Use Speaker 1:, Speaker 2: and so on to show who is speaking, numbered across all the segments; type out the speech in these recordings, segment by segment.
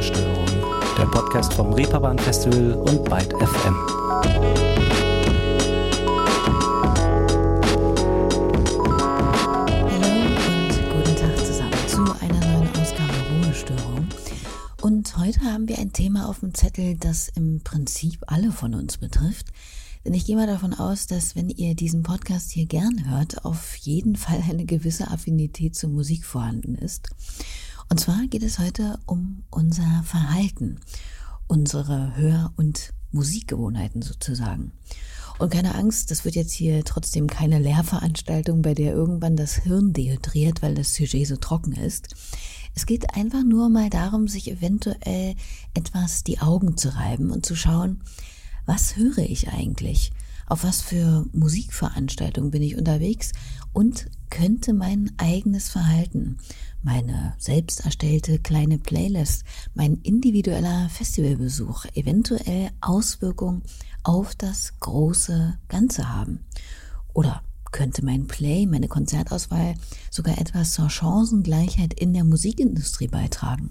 Speaker 1: Ruhestörung, der Podcast vom Reeperbahn Festival und Byte FM.
Speaker 2: Und heute haben wir ein Thema auf dem Zettel, das im Prinzip alle von uns betrifft. Denn ich gehe mal davon aus, dass wenn ihr diesen Podcast hier gern hört, auf jeden Fall eine gewisse Affinität zur Musik vorhanden ist. Und zwar geht es heute um unser Verhalten, unsere Hör- und Musikgewohnheiten sozusagen. Und keine Angst, das wird jetzt hier trotzdem keine Lehrveranstaltung, bei der irgendwann das Hirn dehydriert, weil das Sujet so trocken ist. Es geht einfach nur mal darum, sich eventuell etwas die Augen zu reiben und zu schauen, was höre ich eigentlich? Auf was für Musikveranstaltungen bin ich unterwegs? Und könnte mein eigenes Verhalten, meine selbst erstellte kleine Playlist, mein individueller Festivalbesuch eventuell Auswirkungen auf das große Ganze haben? Oder könnte mein Play, meine Konzertauswahl sogar etwas zur Chancengleichheit in der Musikindustrie beitragen?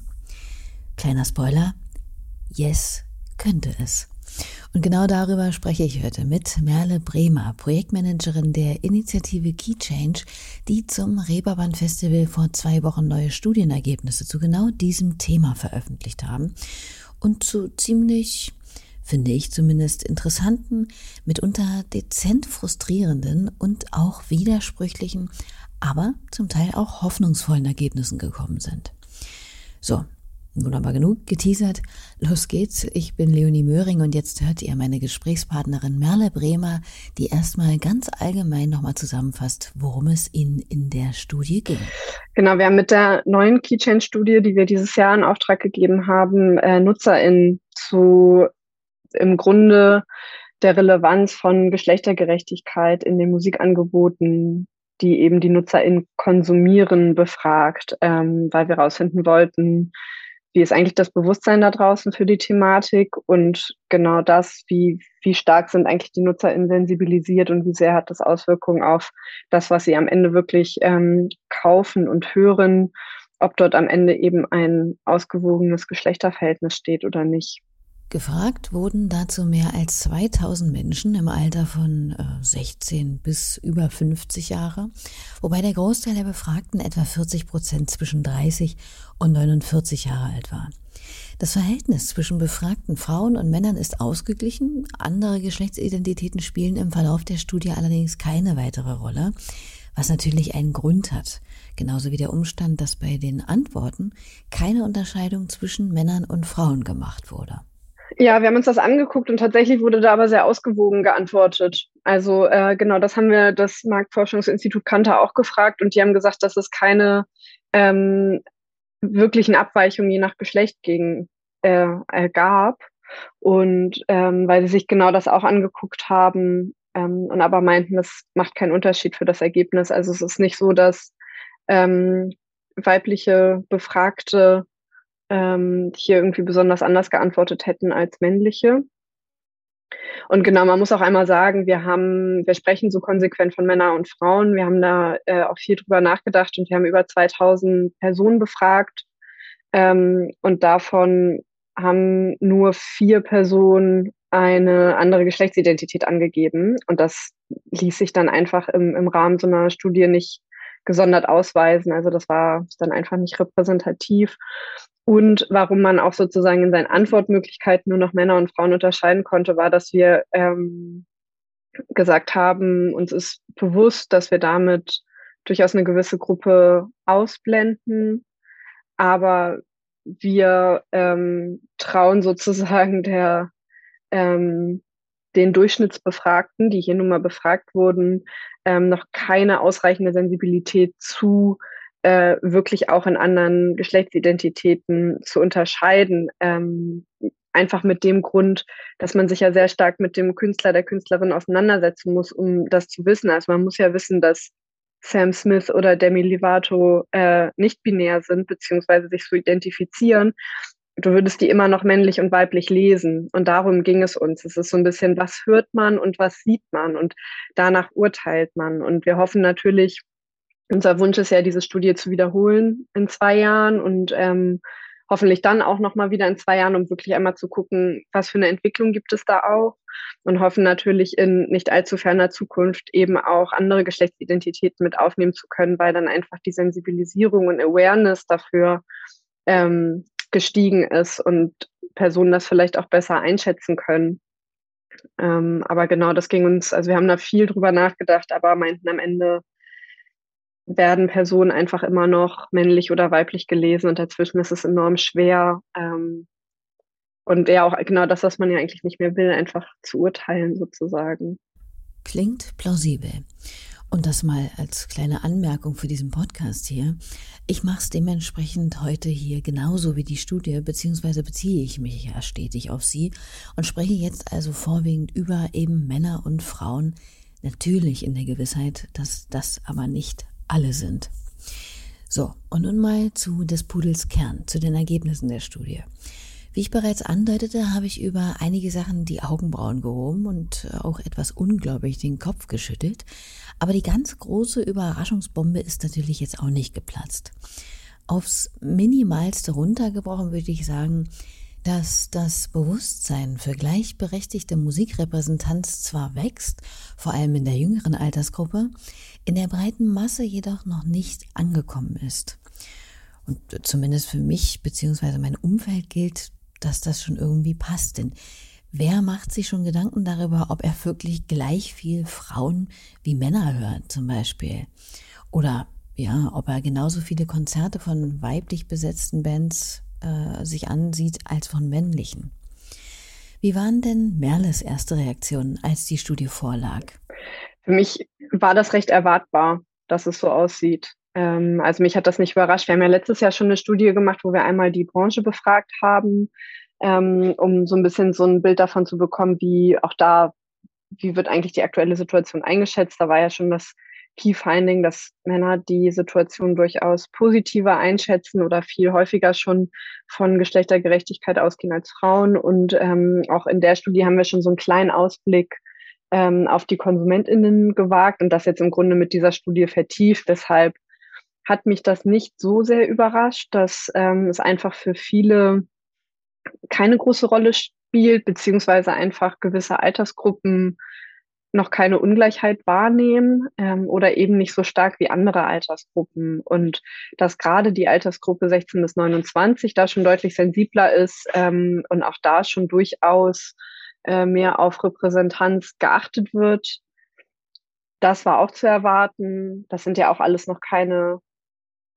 Speaker 2: Kleiner Spoiler, yes, könnte es. Und genau darüber spreche ich heute mit Merle Bremer, Projektmanagerin der Initiative Key Change, die zum Reeperbahn Festival vor zwei Wochen neue Studienergebnisse zu genau diesem Thema veröffentlicht haben und zu ziemlich finde ich zumindest interessanten, mitunter dezent frustrierenden und auch widersprüchlichen, aber zum Teil auch hoffnungsvollen Ergebnissen gekommen sind. So, nun aber genug geteasert. Los geht's. Ich bin Leonie Möhring und jetzt hört ihr meine Gesprächspartnerin Merle Bremer, die erstmal ganz allgemein nochmal zusammenfasst, worum es Ihnen in der Studie ging.
Speaker 3: Genau, wir haben mit der neuen Keychain-Studie, die wir dieses Jahr in Auftrag gegeben haben, äh, NutzerInnen zu im Grunde der Relevanz von Geschlechtergerechtigkeit in den Musikangeboten, die eben die NutzerInnen konsumieren, befragt, ähm, weil wir herausfinden wollten, wie ist eigentlich das Bewusstsein da draußen für die Thematik und genau das, wie, wie stark sind eigentlich die NutzerInnen sensibilisiert und wie sehr hat das Auswirkungen auf das, was sie am Ende wirklich ähm, kaufen und hören, ob dort am Ende eben ein ausgewogenes Geschlechterverhältnis steht oder nicht.
Speaker 2: Gefragt wurden dazu mehr als 2000 Menschen im Alter von äh, 16 bis über 50 Jahre, wobei der Großteil der Befragten, etwa 40 Prozent, zwischen 30 und 49 Jahre alt war. Das Verhältnis zwischen befragten Frauen und Männern ist ausgeglichen, andere Geschlechtsidentitäten spielen im Verlauf der Studie allerdings keine weitere Rolle, was natürlich einen Grund hat, genauso wie der Umstand, dass bei den Antworten keine Unterscheidung zwischen Männern und Frauen gemacht wurde.
Speaker 3: Ja, wir haben uns das angeguckt und tatsächlich wurde da aber sehr ausgewogen geantwortet. Also äh, genau, das haben wir das Marktforschungsinstitut Kanter auch gefragt und die haben gesagt, dass es keine ähm, wirklichen Abweichungen je nach Geschlecht gegen äh, äh, gab. Und ähm, weil sie sich genau das auch angeguckt haben ähm, und aber meinten, das macht keinen Unterschied für das Ergebnis. Also es ist nicht so, dass ähm, weibliche Befragte ähm, hier irgendwie besonders anders geantwortet hätten als männliche. Und genau, man muss auch einmal sagen, wir haben, wir sprechen so konsequent von Männern und Frauen. Wir haben da äh, auch viel drüber nachgedacht und wir haben über 2000 Personen befragt. Ähm, und davon haben nur vier Personen eine andere Geschlechtsidentität angegeben. Und das ließ sich dann einfach im, im Rahmen so einer Studie nicht gesondert ausweisen. Also das war dann einfach nicht repräsentativ und warum man auch sozusagen in seinen Antwortmöglichkeiten nur noch Männer und Frauen unterscheiden konnte, war, dass wir ähm, gesagt haben, uns ist bewusst, dass wir damit durchaus eine gewisse Gruppe ausblenden, aber wir ähm, trauen sozusagen der ähm, den Durchschnittsbefragten, die hier nun mal befragt wurden, ähm, noch keine ausreichende Sensibilität zu, äh, wirklich auch in anderen Geschlechtsidentitäten zu unterscheiden. Ähm, einfach mit dem Grund, dass man sich ja sehr stark mit dem Künstler, der Künstlerin auseinandersetzen muss, um das zu wissen. Also man muss ja wissen, dass Sam Smith oder Demi Lovato äh, nicht binär sind, beziehungsweise sich so identifizieren. Du würdest die immer noch männlich und weiblich lesen. Und darum ging es uns. Es ist so ein bisschen, was hört man und was sieht man? Und danach urteilt man. Und wir hoffen natürlich, unser Wunsch ist ja, diese Studie zu wiederholen in zwei Jahren und ähm, hoffentlich dann auch nochmal wieder in zwei Jahren, um wirklich einmal zu gucken, was für eine Entwicklung gibt es da auch und hoffen natürlich in nicht allzu ferner Zukunft eben auch andere Geschlechtsidentitäten mit aufnehmen zu können, weil dann einfach die Sensibilisierung und Awareness dafür ähm, gestiegen ist und Personen das vielleicht auch besser einschätzen können. Ähm, aber genau, das ging uns, also wir haben da viel drüber nachgedacht, aber meinten am Ende, werden Personen einfach immer noch männlich oder weiblich gelesen und dazwischen ist es enorm schwer. Ähm, und ja, auch genau das, was man ja eigentlich nicht mehr will, einfach zu urteilen sozusagen.
Speaker 2: Klingt plausibel. Und das mal als kleine Anmerkung für diesen Podcast hier. Ich mache es dementsprechend heute hier genauso wie die Studie, beziehungsweise beziehe ich mich ja stetig auf sie und spreche jetzt also vorwiegend über eben Männer und Frauen, natürlich in der Gewissheit, dass das aber nicht alle sind. So, und nun mal zu des Pudels Kern, zu den Ergebnissen der Studie. Wie ich bereits andeutete, habe ich über einige Sachen die Augenbrauen gehoben und auch etwas unglaublich den Kopf geschüttelt. Aber die ganz große Überraschungsbombe ist natürlich jetzt auch nicht geplatzt. Aufs Minimalste runtergebrochen würde ich sagen, dass das Bewusstsein für gleichberechtigte Musikrepräsentanz zwar wächst, vor allem in der jüngeren Altersgruppe, in der breiten Masse jedoch noch nicht angekommen ist. Und zumindest für mich bzw. mein Umfeld gilt, dass das schon irgendwie passt. Denn wer macht sich schon Gedanken darüber, ob er wirklich gleich viel Frauen wie Männer hört, zum Beispiel? Oder ja, ob er genauso viele Konzerte von weiblich besetzten Bands äh, sich ansieht als von männlichen. Wie waren denn Merles erste Reaktionen, als die Studie vorlag?
Speaker 3: Für mich war das recht erwartbar, dass es so aussieht. Ähm, also mich hat das nicht überrascht. Wir haben ja letztes Jahr schon eine Studie gemacht, wo wir einmal die Branche befragt haben, ähm, um so ein bisschen so ein Bild davon zu bekommen, wie auch da, wie wird eigentlich die aktuelle Situation eingeschätzt. Da war ja schon das Key Finding, dass Männer die Situation durchaus positiver einschätzen oder viel häufiger schon von Geschlechtergerechtigkeit ausgehen als Frauen. Und ähm, auch in der Studie haben wir schon so einen kleinen Ausblick ähm, auf die KonsumentInnen gewagt und das jetzt im Grunde mit dieser Studie vertieft. Deshalb hat mich das nicht so sehr überrascht, dass ähm, es einfach für viele keine große Rolle spielt, beziehungsweise einfach gewisse Altersgruppen noch keine Ungleichheit wahrnehmen ähm, oder eben nicht so stark wie andere Altersgruppen. Und dass gerade die Altersgruppe 16 bis 29 da schon deutlich sensibler ist ähm, und auch da schon durchaus äh, mehr auf Repräsentanz geachtet wird. Das war auch zu erwarten. Das sind ja auch alles noch keine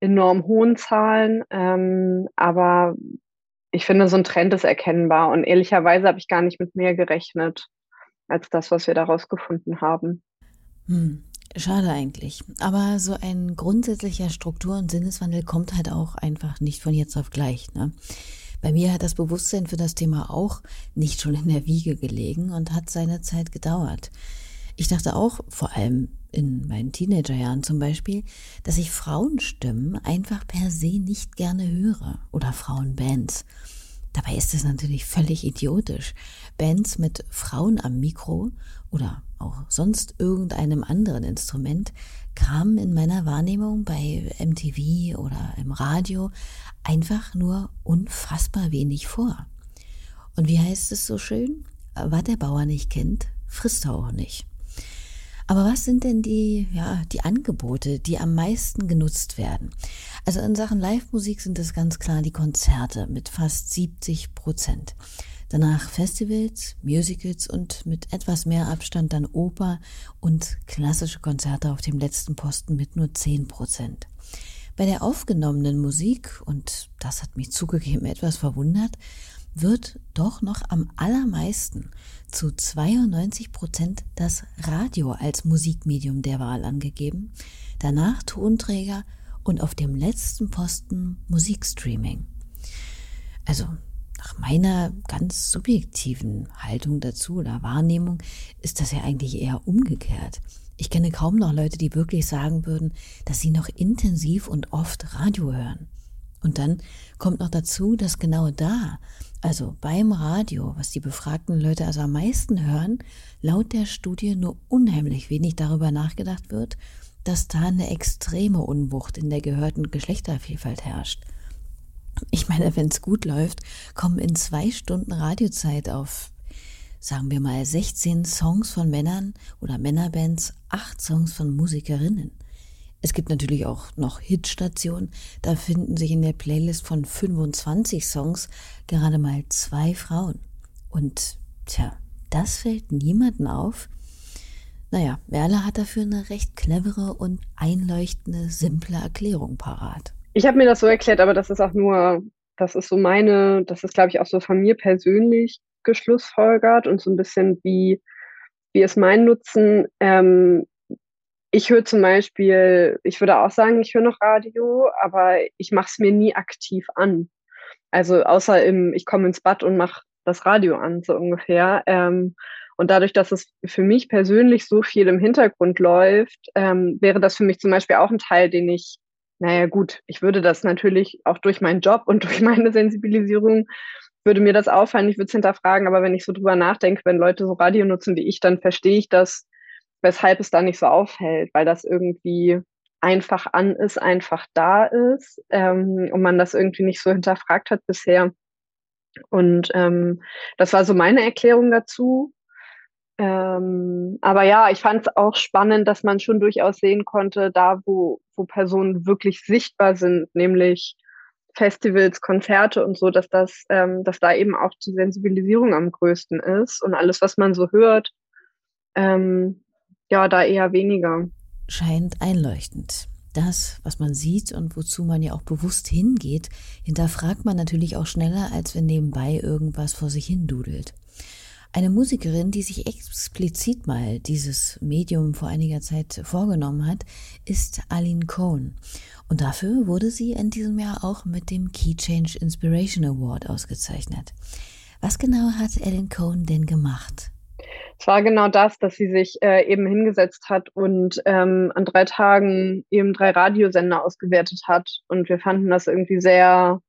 Speaker 3: enorm hohen Zahlen, ähm, aber ich finde, so ein Trend ist erkennbar und ehrlicherweise habe ich gar nicht mit mehr gerechnet als das, was wir daraus gefunden haben.
Speaker 2: Hm, schade eigentlich. Aber so ein grundsätzlicher Struktur- und Sinneswandel kommt halt auch einfach nicht von jetzt auf gleich. Ne? Bei mir hat das Bewusstsein für das Thema auch nicht schon in der Wiege gelegen und hat seine Zeit gedauert. Ich dachte auch, vor allem in meinen Teenagerjahren zum Beispiel, dass ich Frauenstimmen einfach per se nicht gerne höre oder Frauenbands. Dabei ist es natürlich völlig idiotisch. Bands mit Frauen am Mikro oder auch sonst irgendeinem anderen Instrument kamen in meiner Wahrnehmung bei MTV oder im Radio einfach nur unfassbar wenig vor. Und wie heißt es so schön? Was der Bauer nicht kennt, frisst er auch nicht. Aber was sind denn die, ja, die Angebote, die am meisten genutzt werden? Also in Sachen Live-Musik sind es ganz klar die Konzerte mit fast 70 Prozent. Danach Festivals, Musicals und mit etwas mehr Abstand dann Oper und klassische Konzerte auf dem letzten Posten mit nur 10 Prozent. Bei der aufgenommenen Musik, und das hat mich zugegeben etwas verwundert, wird doch noch am allermeisten zu 92 Prozent das Radio als Musikmedium der Wahl angegeben, danach Tonträger und auf dem letzten Posten Musikstreaming. Also nach meiner ganz subjektiven Haltung dazu oder Wahrnehmung ist das ja eigentlich eher umgekehrt. Ich kenne kaum noch Leute, die wirklich sagen würden, dass sie noch intensiv und oft Radio hören. Und dann kommt noch dazu, dass genau da also beim Radio, was die befragten Leute also am meisten hören, laut der Studie nur unheimlich wenig darüber nachgedacht wird, dass da eine extreme Unwucht in der gehörten Geschlechtervielfalt herrscht. Ich meine, wenn es gut läuft, kommen in zwei Stunden Radiozeit auf, sagen wir mal, 16 Songs von Männern oder Männerbands, acht Songs von Musikerinnen. Es gibt natürlich auch noch Hitstationen, da finden sich in der Playlist von 25 Songs gerade mal zwei Frauen. Und tja, das fällt niemandem auf. Naja, Merle hat dafür eine recht clevere und einleuchtende, simple Erklärung parat.
Speaker 3: Ich habe mir das so erklärt, aber das ist auch nur, das ist so meine, das ist, glaube ich, auch so von mir persönlich geschlussfolgert und so ein bisschen wie, wie ist mein Nutzen. Ähm, ich höre zum Beispiel, ich würde auch sagen, ich höre noch Radio, aber ich mache es mir nie aktiv an. Also außer im, ich komme ins Bad und mache das Radio an, so ungefähr. Ähm, und dadurch, dass es für mich persönlich so viel im Hintergrund läuft, ähm, wäre das für mich zum Beispiel auch ein Teil, den ich naja, gut, ich würde das natürlich auch durch meinen Job und durch meine Sensibilisierung würde mir das auffallen, ich würde es hinterfragen, aber wenn ich so drüber nachdenke, wenn Leute so Radio nutzen wie ich, dann verstehe ich das, weshalb es da nicht so auffällt, weil das irgendwie einfach an ist, einfach da ist ähm, und man das irgendwie nicht so hinterfragt hat bisher. Und ähm, das war so meine Erklärung dazu. Ähm, aber ja, ich fand es auch spannend, dass man schon durchaus sehen konnte, da wo, wo Personen wirklich sichtbar sind, nämlich Festivals, Konzerte und so, dass das, ähm, dass da eben auch die Sensibilisierung am größten ist und alles, was man so hört, ähm, ja, da eher weniger.
Speaker 2: Scheint einleuchtend. Das, was man sieht und wozu man ja auch bewusst hingeht, hinterfragt man natürlich auch schneller, als wenn nebenbei irgendwas vor sich hin dudelt. Eine Musikerin, die sich explizit mal dieses Medium vor einiger Zeit vorgenommen hat, ist Aline Cohn. Und dafür wurde sie in diesem Jahr auch mit dem Key Change Inspiration Award ausgezeichnet. Was genau hat Aline Cohn denn gemacht?
Speaker 3: Es war genau das, dass sie sich äh, eben hingesetzt hat und ähm, an drei Tagen eben drei Radiosender ausgewertet hat. Und wir fanden das irgendwie sehr,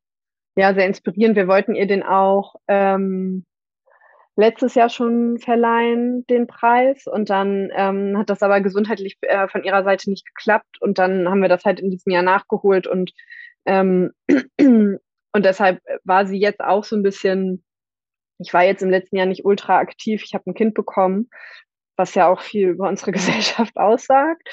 Speaker 3: ja, sehr inspirierend. Wir wollten ihr den auch ähm, letztes Jahr schon verleihen, den Preis. Und dann ähm, hat das aber gesundheitlich äh, von ihrer Seite nicht geklappt. Und dann haben wir das halt in diesem Jahr nachgeholt. Und, ähm, und deshalb war sie jetzt auch so ein bisschen, ich war jetzt im letzten Jahr nicht ultra aktiv. Ich habe ein Kind bekommen, was ja auch viel über unsere Gesellschaft aussagt.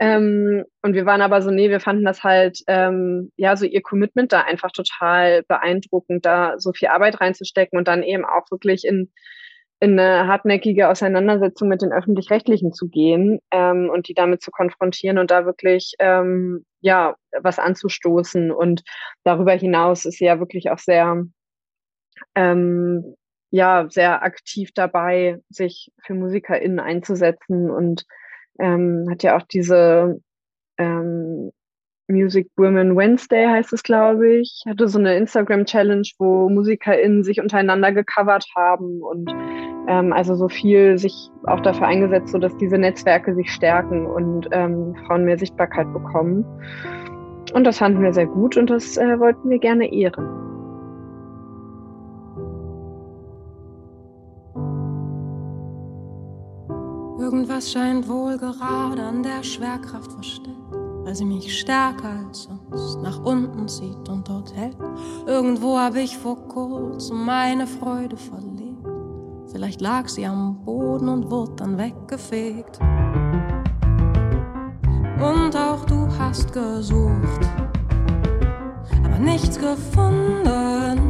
Speaker 3: Ähm, und wir waren aber so, nee, wir fanden das halt, ähm, ja, so ihr Commitment da einfach total beeindruckend, da so viel Arbeit reinzustecken und dann eben auch wirklich in, in eine hartnäckige Auseinandersetzung mit den Öffentlich-Rechtlichen zu gehen ähm, und die damit zu konfrontieren und da wirklich, ähm, ja, was anzustoßen. Und darüber hinaus ist sie ja wirklich auch sehr, ähm, ja, sehr aktiv dabei, sich für MusikerInnen einzusetzen und ähm, hat ja auch diese ähm, Music Women Wednesday heißt es, glaube ich, hatte so eine Instagram-Challenge, wo MusikerInnen sich untereinander gecovert haben und ähm, also so viel sich auch dafür eingesetzt, so dass diese Netzwerke sich stärken und ähm, Frauen mehr Sichtbarkeit bekommen. Und das fanden wir sehr gut und das äh, wollten wir gerne ehren.
Speaker 4: Irgendwas scheint wohl gerade an der Schwerkraft verstellt, weil sie mich stärker als sonst nach unten zieht und dort hält. Irgendwo habe ich vor kurzem meine Freude verlegt. Vielleicht lag sie am Boden und wurde dann weggefegt. Und auch du hast gesucht, aber nichts gefunden.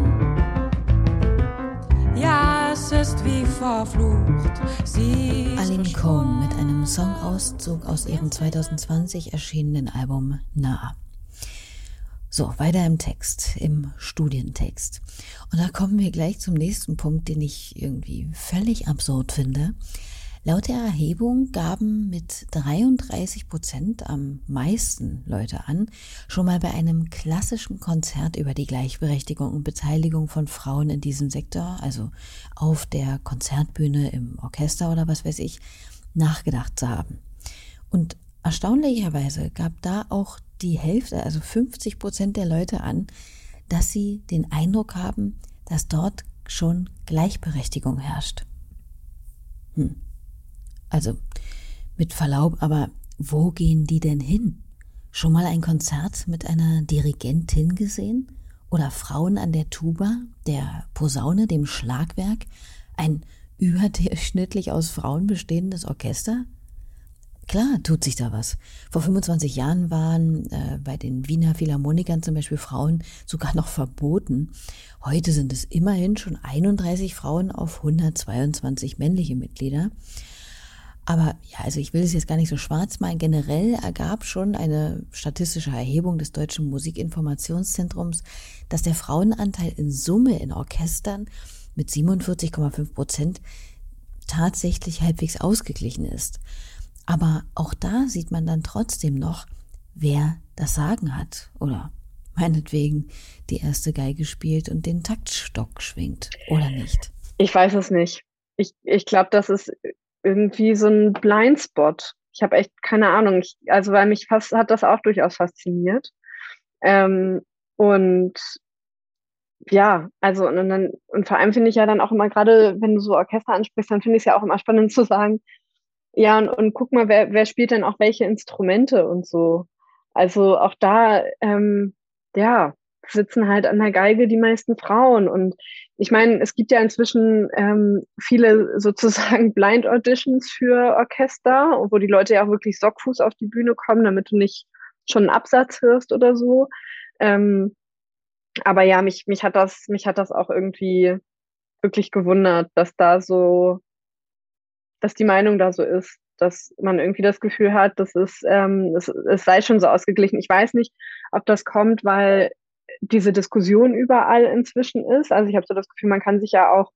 Speaker 4: Ja, es ist wie verflucht. Sie
Speaker 2: Aline Cohn mit einem Songauszug aus ihrem 2020 erschienenen Album Nah. So, weiter im Text, im Studientext. Und da kommen wir gleich zum nächsten Punkt, den ich irgendwie völlig absurd finde. Laut der Erhebung gaben mit 33 Prozent am meisten Leute an, schon mal bei einem klassischen Konzert über die Gleichberechtigung und Beteiligung von Frauen in diesem Sektor, also auf der Konzertbühne, im Orchester oder was weiß ich, nachgedacht zu haben. Und erstaunlicherweise gab da auch die Hälfte, also 50 Prozent der Leute an, dass sie den Eindruck haben, dass dort schon Gleichberechtigung herrscht. Hm. Also, mit Verlaub, aber wo gehen die denn hin? Schon mal ein Konzert mit einer Dirigentin gesehen? Oder Frauen an der Tuba, der Posaune, dem Schlagwerk, ein überdurchschnittlich aus Frauen bestehendes Orchester? Klar, tut sich da was. Vor 25 Jahren waren äh, bei den Wiener Philharmonikern zum Beispiel Frauen sogar noch verboten. Heute sind es immerhin schon 31 Frauen auf 122 männliche Mitglieder. Aber ja, also ich will es jetzt gar nicht so schwarz malen. Generell ergab schon eine statistische Erhebung des Deutschen Musikinformationszentrums, dass der Frauenanteil in Summe in Orchestern mit 47,5 Prozent tatsächlich halbwegs ausgeglichen ist. Aber auch da sieht man dann trotzdem noch, wer das Sagen hat oder meinetwegen die erste Geige spielt und den Taktstock schwingt oder nicht.
Speaker 3: Ich weiß es nicht. Ich, ich glaube, das ist irgendwie so ein Blindspot. Ich habe echt keine Ahnung. Ich, also weil mich fast hat das auch durchaus fasziniert. Ähm, und ja, also und dann und vor allem finde ich ja dann auch immer gerade, wenn du so Orchester ansprichst, dann finde ich es ja auch immer spannend zu sagen, ja, und, und guck mal, wer, wer spielt denn auch welche Instrumente und so. Also auch da, ähm, ja, sitzen halt an der Geige die meisten Frauen. Und ich meine, es gibt ja inzwischen ähm, viele sozusagen Blind Auditions für Orchester, wo die Leute ja auch wirklich Sockfuß auf die Bühne kommen, damit du nicht schon einen Absatz hörst oder so. Ähm, aber ja, mich, mich hat das, mich hat das auch irgendwie wirklich gewundert, dass da so dass die Meinung da so ist, dass man irgendwie das Gefühl hat, dass es, ähm, es, es sei schon so ausgeglichen. Ich weiß nicht, ob das kommt, weil diese Diskussion überall inzwischen ist. Also ich habe so das Gefühl, man kann sich ja auch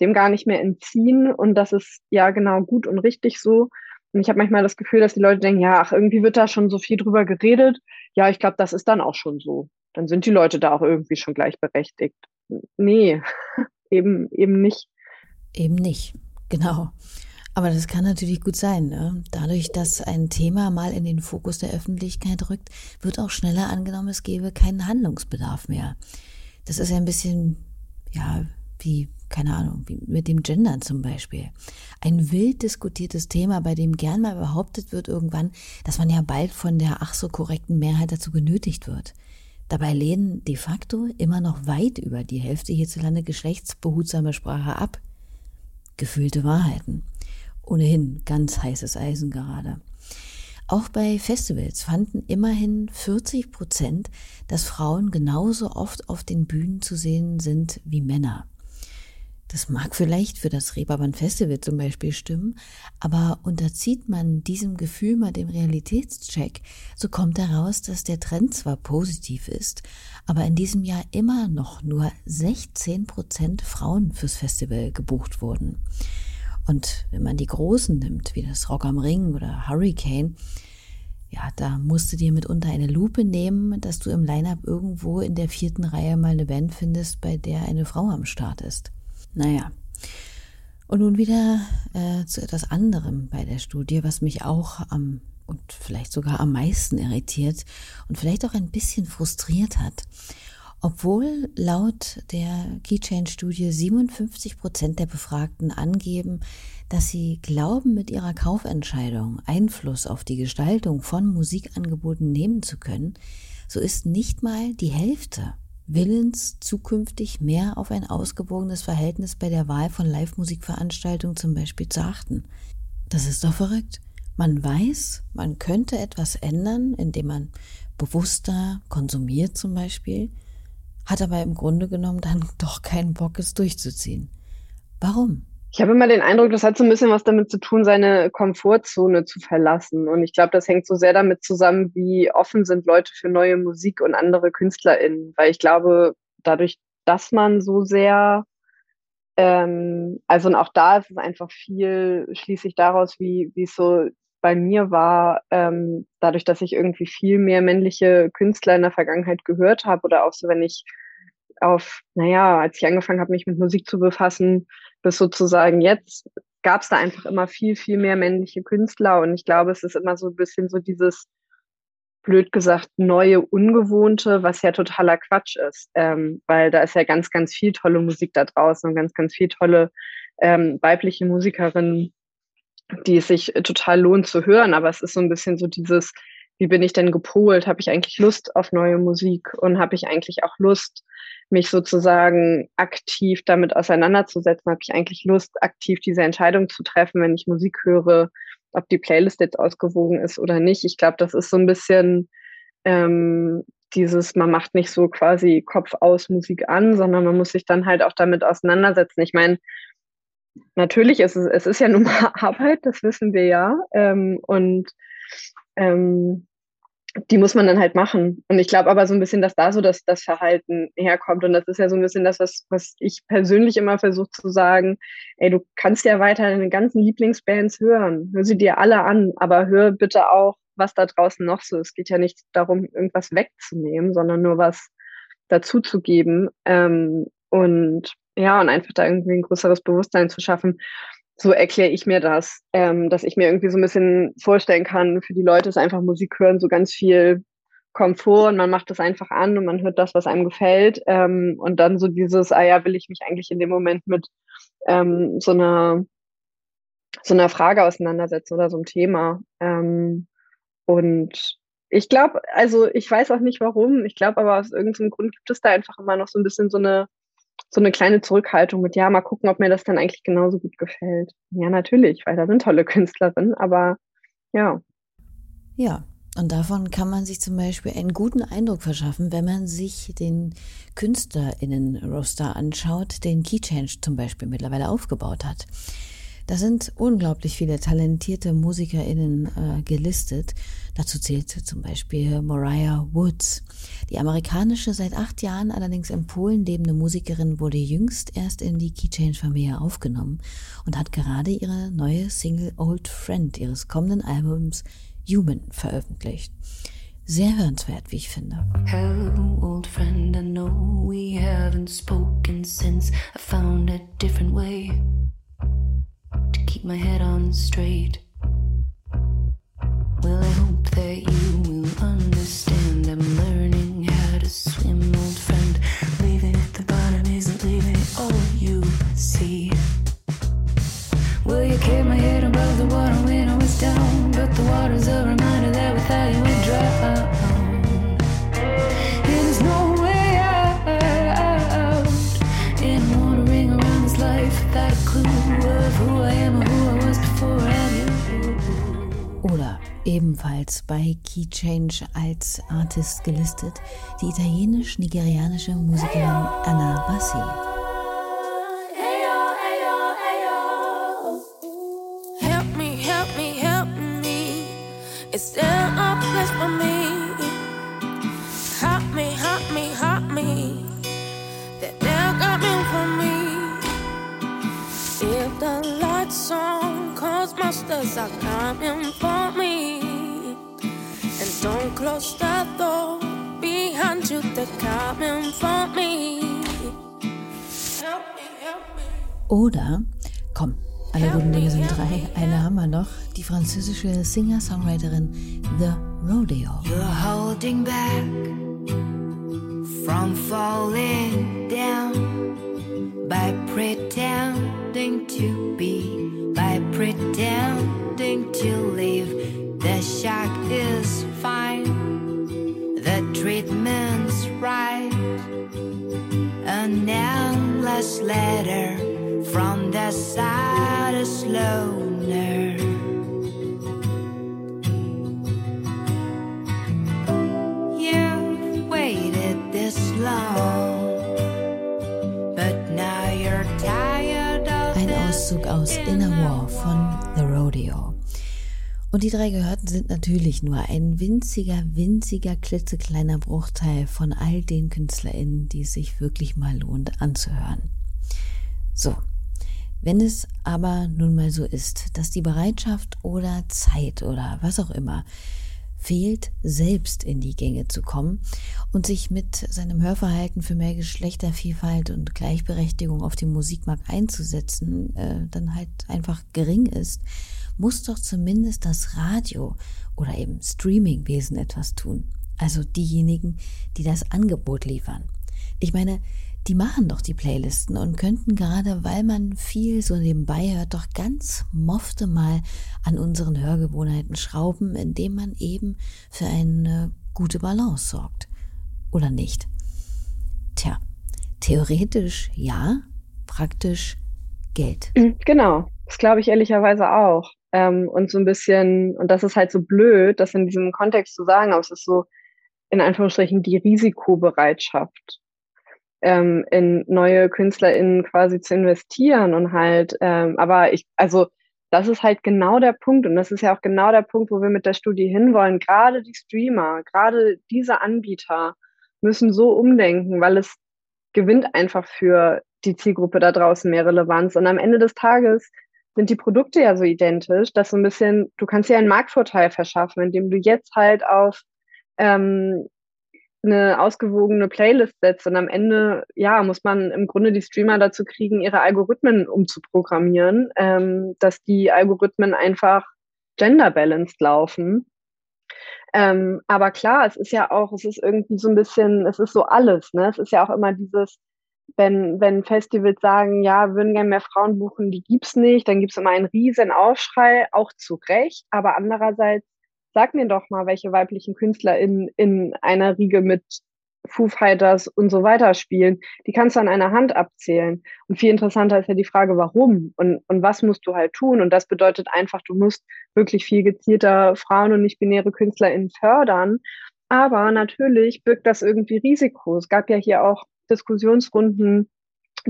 Speaker 3: dem gar nicht mehr entziehen und das ist ja genau gut und richtig so. Und ich habe manchmal das Gefühl, dass die Leute denken, ja, ach, irgendwie wird da schon so viel drüber geredet. Ja, ich glaube, das ist dann auch schon so. Dann sind die Leute da auch irgendwie schon gleichberechtigt. Nee, eben, eben nicht.
Speaker 2: Eben nicht, genau. Aber das kann natürlich gut sein. Ne? Dadurch, dass ein Thema mal in den Fokus der Öffentlichkeit rückt, wird auch schneller angenommen, es gäbe keinen Handlungsbedarf mehr. Das ist ja ein bisschen, ja, wie, keine Ahnung, wie mit dem Gendern zum Beispiel. Ein wild diskutiertes Thema, bei dem gern mal behauptet wird irgendwann, dass man ja bald von der ach so korrekten Mehrheit dazu genötigt wird. Dabei lehnen de facto immer noch weit über die Hälfte hierzulande geschlechtsbehutsame Sprache ab. Gefühlte Wahrheiten ohnehin ganz heißes Eisen gerade. Auch bei Festivals fanden immerhin 40 Prozent, dass Frauen genauso oft auf den Bühnen zu sehen sind wie Männer. Das mag vielleicht für das Reeperbahn Festival zum Beispiel stimmen, aber unterzieht man diesem Gefühl mal dem Realitätscheck, so kommt heraus, dass der Trend zwar positiv ist, aber in diesem Jahr immer noch nur 16 Prozent Frauen fürs Festival gebucht wurden. Und wenn man die Großen nimmt, wie das Rock am Ring oder Hurricane, ja, da musst du dir mitunter eine Lupe nehmen, dass du im Line-Up irgendwo in der vierten Reihe mal eine Band findest, bei der eine Frau am Start ist. Naja. Und nun wieder äh, zu etwas anderem bei der Studie, was mich auch am und vielleicht sogar am meisten irritiert und vielleicht auch ein bisschen frustriert hat. Obwohl laut der Keychain-Studie 57 Prozent der Befragten angeben, dass sie glauben, mit ihrer Kaufentscheidung Einfluss auf die Gestaltung von Musikangeboten nehmen zu können, so ist nicht mal die Hälfte willens, zukünftig mehr auf ein ausgewogenes Verhältnis bei der Wahl von Live-Musikveranstaltungen zum Beispiel zu achten. Das ist doch verrückt. Man weiß, man könnte etwas ändern, indem man bewusster konsumiert zum Beispiel, hat aber im Grunde genommen dann doch keinen Bock, es durchzuziehen. Warum?
Speaker 3: Ich habe immer den Eindruck, das hat so ein bisschen was damit zu tun, seine Komfortzone zu verlassen. Und ich glaube, das hängt so sehr damit zusammen, wie offen sind Leute für neue Musik und andere KünstlerInnen. Weil ich glaube, dadurch, dass man so sehr, ähm, also und auch da ist es einfach viel, schließe ich daraus, wie, wie es so bei mir war, ähm, dadurch, dass ich irgendwie viel mehr männliche Künstler in der Vergangenheit gehört habe oder auch so, wenn ich auf, naja, als ich angefangen habe, mich mit Musik zu befassen, bis sozusagen jetzt, gab es da einfach immer viel, viel mehr männliche Künstler. Und ich glaube, es ist immer so ein bisschen so dieses, blöd gesagt, neue, ungewohnte, was ja totaler Quatsch ist, ähm, weil da ist ja ganz, ganz viel tolle Musik da draußen und ganz, ganz viel tolle ähm, weibliche Musikerinnen, die es sich total lohnt zu hören, aber es ist so ein bisschen so dieses, wie bin ich denn gepolt? Habe ich eigentlich Lust auf neue Musik? Und habe ich eigentlich auch Lust, mich sozusagen aktiv damit auseinanderzusetzen? Habe ich eigentlich Lust, aktiv diese Entscheidung zu treffen, wenn ich Musik höre, ob die Playlist jetzt ausgewogen ist oder nicht? Ich glaube, das ist so ein bisschen ähm, dieses, man macht nicht so quasi Kopf aus Musik an, sondern man muss sich dann halt auch damit auseinandersetzen. Ich meine, natürlich ist es, es ist ja nun mal Arbeit, das wissen wir ja. Ähm, und ähm, die muss man dann halt machen. Und ich glaube aber so ein bisschen, dass da so das, das Verhalten herkommt. Und das ist ja so ein bisschen das, was, was ich persönlich immer versuche zu sagen. Ey, du kannst ja weiter deine ganzen Lieblingsbands hören. Hör sie dir alle an, aber hör bitte auch, was da draußen noch so ist. Es geht ja nicht darum, irgendwas wegzunehmen, sondern nur was dazuzugeben. Ähm, und ja, und einfach da irgendwie ein größeres Bewusstsein zu schaffen so erkläre ich mir das, ähm, dass ich mir irgendwie so ein bisschen vorstellen kann, für die Leute ist einfach Musik hören so ganz viel Komfort und man macht das einfach an und man hört das, was einem gefällt. Ähm, und dann so dieses, ah ja, will ich mich eigentlich in dem Moment mit ähm, so einer so einer Frage auseinandersetzen oder so einem Thema. Ähm, und ich glaube, also ich weiß auch nicht warum, ich glaube aber aus irgendeinem Grund gibt es da einfach immer noch so ein bisschen so eine so eine kleine Zurückhaltung mit, ja, mal gucken, ob mir das dann eigentlich genauso gut gefällt. Ja, natürlich, weil da sind tolle Künstlerinnen, aber ja.
Speaker 2: Ja, und davon kann man sich zum Beispiel einen guten Eindruck verschaffen, wenn man sich den KünstlerInnen-Roster anschaut, den Key Change zum Beispiel mittlerweile aufgebaut hat. Da sind unglaublich viele talentierte MusikerInnen äh, gelistet. Dazu zählt zum Beispiel Mariah Woods. Die amerikanische, seit acht Jahren allerdings in Polen lebende Musikerin wurde jüngst erst in die Keychange-Familie aufgenommen und hat gerade ihre neue Single Old Friend ihres kommenden Albums Human veröffentlicht. Sehr hörenswert, wie ich finde. Hello, old friend, I know we haven't spoken since I found a different way to keep my head on straight. Well, I hope that you will understand. I'm learning how to swim, ebenfalls bei Key Change als Artist gelistet, die italienisch-nigerianische Musikerin Anna Bassi. Is there a place for me? Help me, help me, help me. That got me for me. If the lights on, cause monsters are coming for me. Don't close the door behind you, they're coming for me. Help me, help me. Oder, komm, alle guten Dinge sind drei. Eine haben wir noch. Die französische Singer-Songwriterin The Rodeo. You're holding back from falling down by pretending to be, by pretending to live. The shock is fine, the treatment's right. An endless letter from the saddest loner. Und die drei Gehörten sind natürlich nur ein winziger, winziger, klitzekleiner Bruchteil von all den KünstlerInnen, die es sich wirklich mal lohnt anzuhören. So, wenn es aber nun mal so ist, dass die Bereitschaft oder Zeit oder was auch immer fehlt, selbst in die Gänge zu kommen und sich mit seinem Hörverhalten für mehr Geschlechtervielfalt und Gleichberechtigung auf dem Musikmarkt einzusetzen, äh, dann halt einfach gering ist, muss doch zumindest das Radio oder eben Streamingwesen etwas tun. Also diejenigen, die das Angebot liefern. Ich meine, die machen doch die Playlisten und könnten gerade, weil man viel so nebenbei hört, doch ganz mofte mal an unseren Hörgewohnheiten schrauben, indem man eben für eine gute Balance sorgt. Oder nicht? Tja, theoretisch ja, praktisch Geld.
Speaker 3: Genau, das glaube ich ehrlicherweise auch. Ähm, und so ein bisschen, und das ist halt so blöd, das in diesem Kontext zu sagen, aber es ist so in Anführungsstrichen die Risikobereitschaft, ähm, in neue KünstlerInnen quasi zu investieren und halt, ähm, aber ich, also das ist halt genau der Punkt und das ist ja auch genau der Punkt, wo wir mit der Studie hinwollen. Gerade die Streamer, gerade diese Anbieter müssen so umdenken, weil es gewinnt einfach für die Zielgruppe da draußen mehr Relevanz. Und am Ende des Tages sind die Produkte ja so identisch, dass so ein bisschen, du kannst dir einen Marktvorteil verschaffen, indem du jetzt halt auf ähm, eine ausgewogene Playlist setzt und am Ende, ja, muss man im Grunde die Streamer dazu kriegen, ihre Algorithmen umzuprogrammieren, ähm, dass die Algorithmen einfach gender-balanced laufen. Ähm, aber klar, es ist ja auch, es ist irgendwie so ein bisschen, es ist so alles, ne? Es ist ja auch immer dieses, wenn, wenn Festivals sagen, ja, würden gerne mehr Frauen buchen, die gibt's nicht, dann gibt's immer einen riesen Aufschrei, auch zu Recht. Aber andererseits, sag mir doch mal, welche weiblichen Künstler in, in einer Riege mit Foo Fighters und so weiter spielen. Die kannst du an einer Hand abzählen. Und viel interessanter ist ja die Frage, warum und, und was musst du halt tun. Und das bedeutet einfach, du musst wirklich viel gezielter Frauen und nicht-binäre KünstlerInnen fördern. Aber natürlich birgt das irgendwie Risiko. Es gab ja hier auch Diskussionsrunden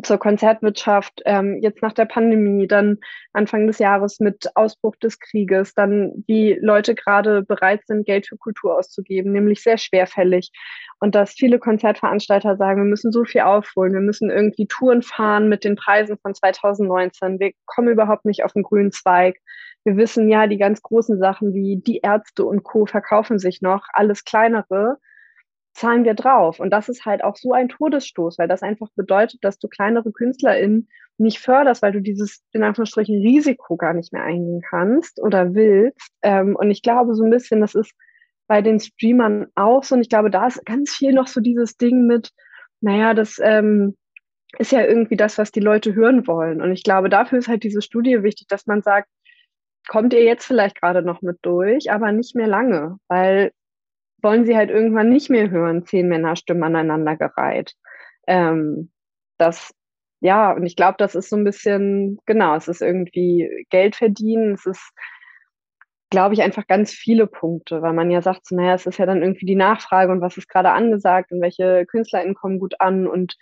Speaker 3: zur Konzertwirtschaft, ähm, jetzt nach der Pandemie, dann Anfang des Jahres mit Ausbruch des Krieges, dann wie Leute gerade bereit sind, Geld für Kultur auszugeben, nämlich sehr schwerfällig. Und dass viele Konzertveranstalter sagen, wir müssen so viel aufholen, wir müssen irgendwie Touren fahren mit den Preisen von 2019, wir kommen überhaupt nicht auf den grünen Zweig. Wir wissen ja, die ganz großen Sachen wie die Ärzte und Co. verkaufen sich noch, alles kleinere zahlen wir drauf. Und das ist halt auch so ein Todesstoß, weil das einfach bedeutet, dass du kleinere KünstlerInnen nicht förderst, weil du dieses, in Anführungsstrichen, Risiko gar nicht mehr eingehen kannst oder willst. Ähm, und ich glaube so ein bisschen, das ist bei den Streamern auch so. Und ich glaube, da ist ganz viel noch so dieses Ding mit, naja, das ähm, ist ja irgendwie das, was die Leute hören wollen. Und ich glaube, dafür ist halt diese Studie wichtig, dass man sagt, kommt ihr jetzt vielleicht gerade noch mit durch, aber nicht mehr lange, weil wollen sie halt irgendwann nicht mehr hören, zehn Männerstimmen aneinander gereiht. Ähm, das, ja, und ich glaube, das ist so ein bisschen, genau, es ist irgendwie Geld verdienen, es ist, glaube ich, einfach ganz viele Punkte, weil man ja sagt, so, naja, es ist ja dann irgendwie die Nachfrage und was ist gerade angesagt und welche KünstlerInnen kommen gut an und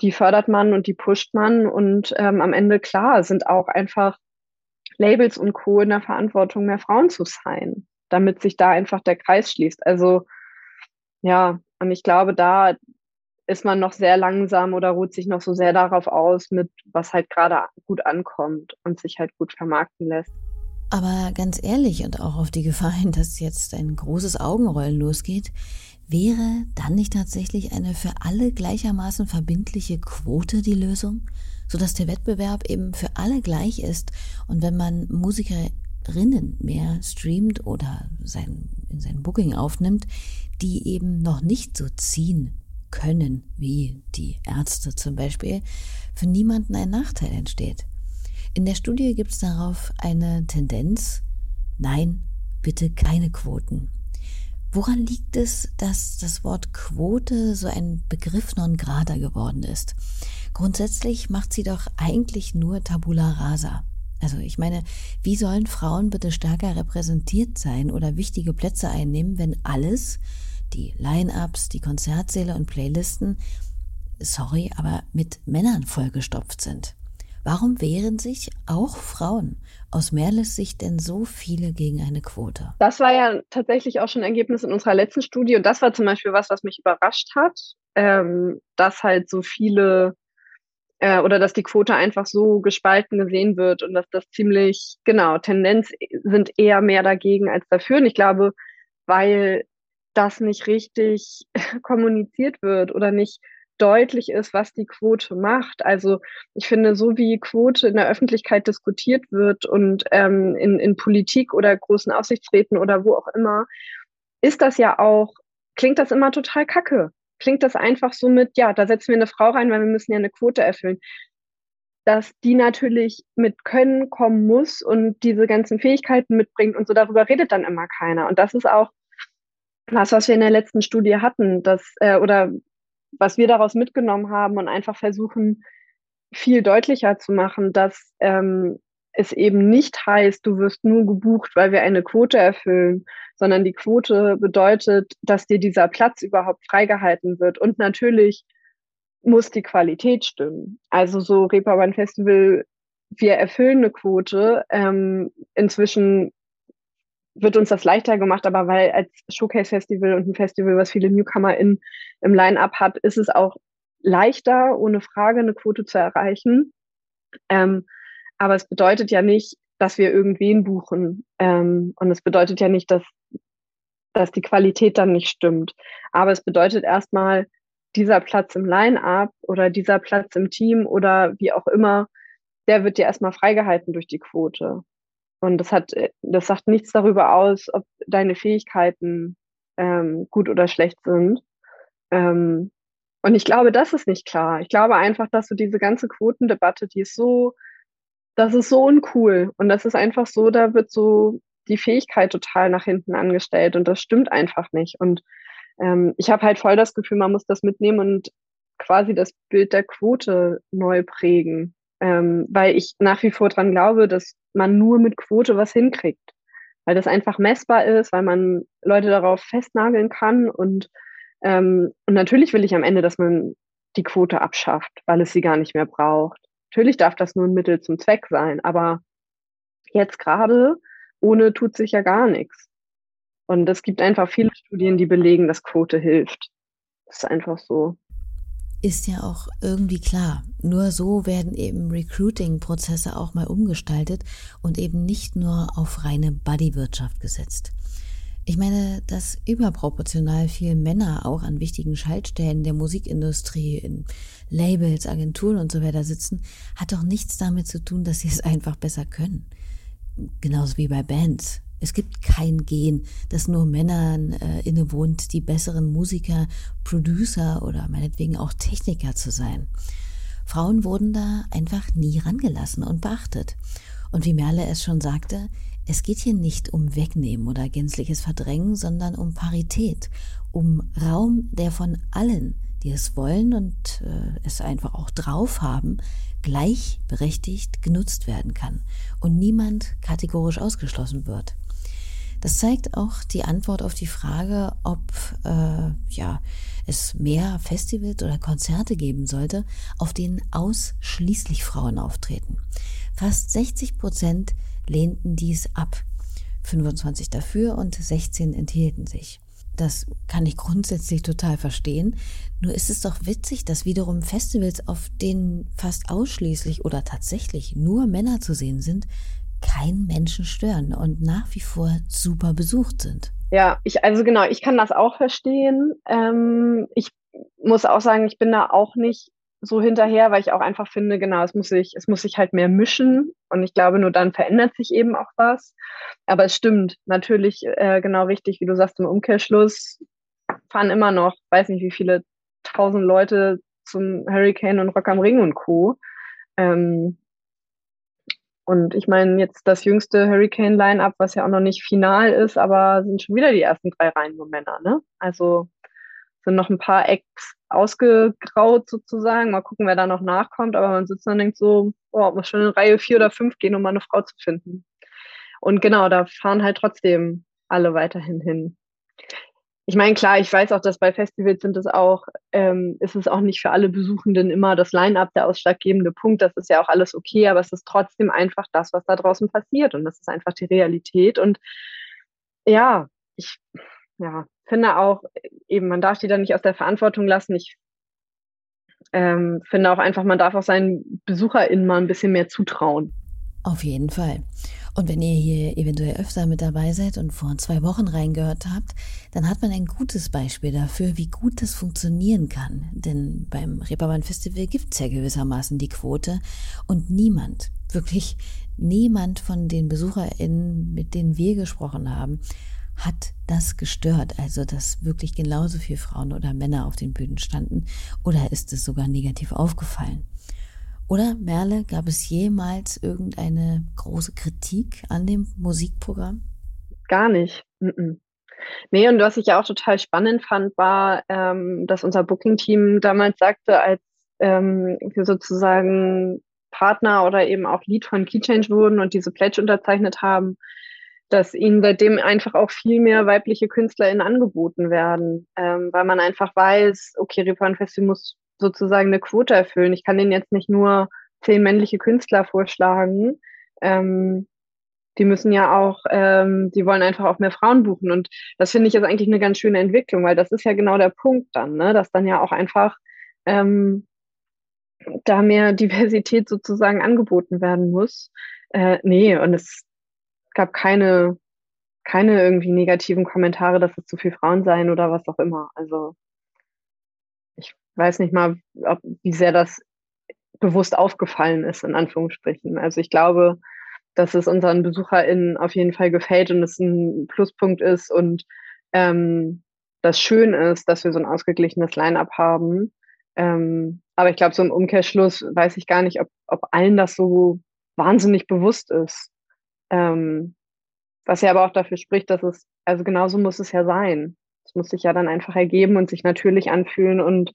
Speaker 3: die fördert man und die pusht man und ähm, am Ende, klar, sind auch einfach Labels und Co. in der Verantwortung, mehr Frauen zu sein damit sich da einfach der Kreis schließt. Also ja, und ich glaube, da ist man noch sehr langsam oder ruht sich noch so sehr darauf aus, mit was halt gerade gut ankommt und sich halt gut vermarkten lässt.
Speaker 2: Aber ganz ehrlich und auch auf die Gefahr hin, dass jetzt ein großes Augenrollen losgeht, wäre dann nicht tatsächlich eine für alle gleichermaßen verbindliche Quote die Lösung, sodass der Wettbewerb eben für alle gleich ist und wenn man Musiker drinnen mehr streamt oder sein, in sein Booking aufnimmt, die eben noch nicht so ziehen können, wie die Ärzte zum Beispiel, für niemanden ein Nachteil entsteht. In der Studie gibt es darauf eine Tendenz, nein, bitte keine Quoten. Woran liegt es, dass das Wort Quote so ein Begriff non grata geworden ist? Grundsätzlich macht sie doch eigentlich nur Tabula rasa. Also ich meine, wie sollen Frauen bitte stärker repräsentiert sein oder wichtige Plätze einnehmen, wenn alles, die Line-ups, die Konzertsäle und Playlisten, sorry, aber mit Männern vollgestopft sind? Warum wehren sich auch Frauen aus Merles Sicht denn so viele gegen eine Quote?
Speaker 3: Das war ja tatsächlich auch schon Ergebnis in unserer letzten Studie und das war zum Beispiel was, was mich überrascht hat, ähm, dass halt so viele äh, oder dass die Quote einfach so gespalten gesehen wird und dass das ziemlich, genau, Tendenz sind eher mehr dagegen als dafür. Und ich glaube, weil das nicht richtig kommuniziert wird oder nicht deutlich ist, was die Quote macht. Also ich finde, so wie Quote in der Öffentlichkeit diskutiert wird und ähm, in, in Politik oder großen Aufsichtsräten oder wo auch immer, ist das ja auch, klingt das immer total kacke klingt das einfach so mit, ja, da setzen wir eine Frau rein, weil wir müssen ja eine Quote erfüllen. Dass die natürlich mit Können kommen muss und diese ganzen Fähigkeiten mitbringt und so, darüber redet dann immer keiner. Und das ist auch was, was wir in der letzten Studie hatten, dass, äh, oder was wir daraus mitgenommen haben und einfach versuchen, viel deutlicher zu machen, dass ähm, es eben nicht heißt, du wirst nur gebucht, weil wir eine Quote erfüllen, sondern die Quote bedeutet, dass dir dieser Platz überhaupt freigehalten wird. Und natürlich muss die Qualität stimmen. Also so Reeperbahn Festival, wir erfüllen eine Quote. Ähm, inzwischen wird uns das leichter gemacht, aber weil als Showcase-Festival und ein Festival, was viele Newcomer in, im Line-Up hat, ist es auch leichter, ohne Frage eine Quote zu erreichen. Ähm, aber es bedeutet ja nicht, dass wir irgendwen buchen. Ähm, und es bedeutet ja nicht, dass, dass die Qualität dann nicht stimmt. Aber es bedeutet erstmal, dieser Platz im Line-Up oder dieser Platz im Team oder wie auch immer, der wird dir erstmal freigehalten durch die Quote. Und das hat, das sagt nichts darüber aus, ob deine Fähigkeiten ähm, gut oder schlecht sind. Ähm, und ich glaube, das ist nicht klar. Ich glaube einfach, dass so diese ganze Quotendebatte, die ist so, das ist so uncool. Und das ist einfach so, da wird so die Fähigkeit total nach hinten angestellt. Und das stimmt einfach nicht. Und ähm, ich habe halt voll das Gefühl, man muss das mitnehmen und quasi das Bild der Quote neu prägen ähm, weil ich nach wie vor dran glaube, dass man nur mit Quote was hinkriegt, weil das einfach messbar ist, weil man Leute darauf festnageln kann und, ähm, und natürlich will ich am Ende, dass man die Quote abschafft, weil es sie gar nicht mehr braucht. Natürlich darf das nur ein Mittel zum Zweck sein, aber jetzt gerade ohne tut sich ja gar nichts. Und es gibt einfach viele Studien, die belegen, dass Quote hilft. Das ist einfach so
Speaker 2: ist ja auch irgendwie klar. Nur so werden eben Recruiting-Prozesse auch mal umgestaltet und eben nicht nur auf reine Buddy-Wirtschaft gesetzt. Ich meine, dass überproportional viele Männer auch an wichtigen Schaltstellen der Musikindustrie, in Labels, Agenturen und so weiter sitzen, hat doch nichts damit zu tun, dass sie es einfach besser können. Genauso wie bei Bands. Es gibt kein Gen, das nur Männern äh, innewohnt, die besseren Musiker, Producer oder meinetwegen auch Techniker zu sein. Frauen wurden da einfach nie rangelassen und beachtet. Und wie Merle es schon sagte, es geht hier nicht um Wegnehmen oder gänzliches Verdrängen, sondern um Parität, um Raum, der von allen, die es wollen und äh, es einfach auch drauf haben, gleichberechtigt genutzt werden kann und niemand kategorisch ausgeschlossen wird. Das zeigt auch die Antwort auf die Frage, ob äh, ja, es mehr Festivals oder Konzerte geben sollte, auf denen ausschließlich Frauen auftreten. Fast 60 Prozent lehnten dies ab, 25 dafür und 16 enthielten sich. Das kann ich grundsätzlich total verstehen. Nur ist es doch witzig, dass wiederum Festivals, auf denen fast ausschließlich oder tatsächlich nur Männer zu sehen sind, keinen Menschen stören und nach wie vor super besucht sind.
Speaker 3: Ja, ich, also genau, ich kann das auch verstehen. Ähm, ich muss auch sagen, ich bin da auch nicht so hinterher, weil ich auch einfach finde, genau, es muss sich, es muss sich halt mehr mischen und ich glaube, nur dann verändert sich eben auch was. Aber es stimmt, natürlich äh, genau richtig, wie du sagst, im Umkehrschluss fahren immer noch, weiß nicht wie viele tausend Leute zum Hurricane und Rock am Ring und Co. Ähm, und ich meine, jetzt das jüngste Hurricane-Line-Up, was ja auch noch nicht final ist, aber sind schon wieder die ersten drei Reihen nur Männer, ne? Also sind noch ein paar Acts ausgegraut sozusagen. Mal gucken, wer da noch nachkommt. Aber man sitzt dann und denkt so, oh, muss schon in Reihe vier oder fünf gehen, um mal eine Frau zu finden. Und genau, da fahren halt trotzdem alle weiterhin hin ich meine, klar, ich weiß auch, dass bei Festivals sind es auch, ähm, ist es auch nicht für alle Besuchenden immer das Line-up der ausschlaggebende Punkt. Das ist ja auch alles okay, aber es ist trotzdem einfach das, was da draußen passiert. Und das ist einfach die Realität. Und ja, ich ja, finde auch, eben, man darf die da nicht aus der Verantwortung lassen. Ich ähm, finde auch einfach, man darf auch seinen BesucherInnen mal ein bisschen mehr zutrauen.
Speaker 2: Auf jeden Fall. Und wenn ihr hier eventuell öfter mit dabei seid und vor zwei Wochen reingehört habt, dann hat man ein gutes Beispiel dafür, wie gut das funktionieren kann. Denn beim Reeperbahn Festival gibt's ja gewissermaßen die Quote und niemand, wirklich niemand von den BesucherInnen, mit denen wir gesprochen haben, Hat das gestört, also dass wirklich genauso viele Frauen oder Männer auf den Bühnen standen? Oder ist es sogar negativ aufgefallen? Oder, Merle, gab es jemals irgendeine große Kritik an dem Musikprogramm?
Speaker 3: Gar nicht. Mm. Nee, und was ich ja auch total spannend fand, war, ähm, dass unser Booking-Team damals sagte, als ähm, wir sozusagen Partner oder eben auch Lead von Keychange wurden und diese Pledge unterzeichnet haben, dass ihnen seitdem einfach auch viel mehr weibliche KünstlerInnen angeboten werden, ähm, weil man einfach weiß, okay, Reeperbahn Festival muss sozusagen eine Quote erfüllen. Ich kann denen jetzt nicht nur zehn männliche Künstler vorschlagen. Ähm, die müssen ja auch, ähm, die wollen einfach auch mehr Frauen buchen. Und das finde ich jetzt eigentlich eine ganz schöne Entwicklung, weil das ist ja genau der Punkt dann, ne? dass dann ja auch einfach ähm, da mehr Diversität sozusagen angeboten werden muss. Äh, nee, und es gab keine, keine irgendwie negativen Kommentare, dass es zu viel Frauen seien oder was auch immer. Also ich weiß nicht mal, ob, wie sehr das bewusst aufgefallen ist, in Anführungsstrichen. Also ich glaube, dass es unseren BesucherInnen auf jeden Fall gefällt und es ein Pluspunkt ist und ähm, das schön ist, dass wir so ein ausgeglichenes Line-up haben. Ähm, aber ich glaube, so im Umkehrschluss weiß ich gar nicht, ob, ob allen das so wahnsinnig bewusst ist. Ähm, was ja aber auch dafür spricht, dass es, also genauso muss es ja sein. Es muss sich ja dann einfach ergeben und sich natürlich anfühlen und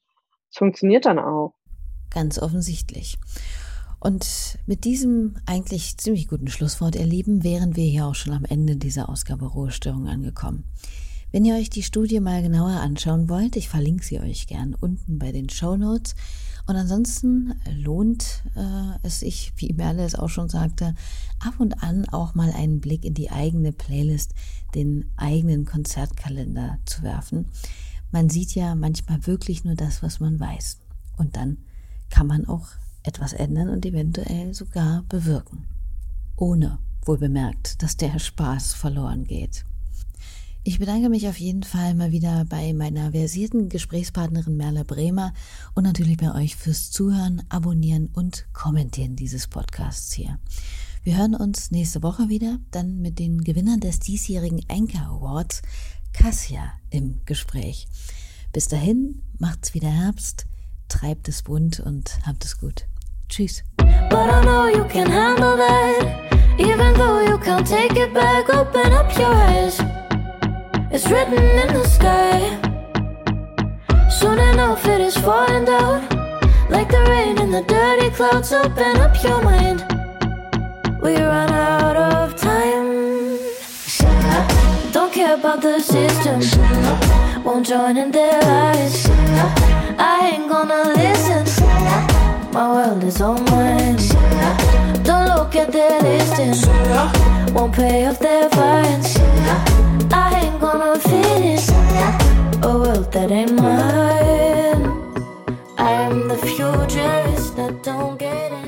Speaker 3: es funktioniert dann auch.
Speaker 2: Ganz offensichtlich. Und mit diesem eigentlich ziemlich guten Schlusswort, ihr Lieben, wären wir hier auch schon am Ende dieser Ausgabe Ruhestörung angekommen. Wenn ihr euch die Studie mal genauer anschauen wollt, ich verlinke sie euch gern unten bei den Show Notes. Und ansonsten lohnt äh, es sich, wie Merle es auch schon sagte, ab und an auch mal einen Blick in die eigene Playlist, den eigenen Konzertkalender zu werfen. Man sieht ja manchmal wirklich nur das, was man weiß. Und dann kann man auch etwas ändern und eventuell sogar bewirken. Ohne, wohl bemerkt, dass der Spaß verloren geht. Ich bedanke mich auf jeden Fall mal wieder bei meiner versierten Gesprächspartnerin Merle Bremer und natürlich bei euch fürs Zuhören, Abonnieren und Kommentieren dieses Podcasts hier. Wir hören uns nächste Woche wieder, dann mit den Gewinnern des diesjährigen Anchor Awards, Cassia, im Gespräch. Bis dahin, macht's wieder Herbst, treibt es bunt und habt es gut. Tschüss. But I know you can handle that. Even though you can't take it back, open up your eyes. It's written in the sky. Soon enough, it is falling down. Like the rain in the dirty clouds, open up your mind. We run out of time. Don't care about the system. Won't join in their lies. I ain't gonna listen. My world is all mine. Don't look at their listings. Won't pay off their fines. I ain't gonna fit in a world that ain't mine. I am the futurist that don't get.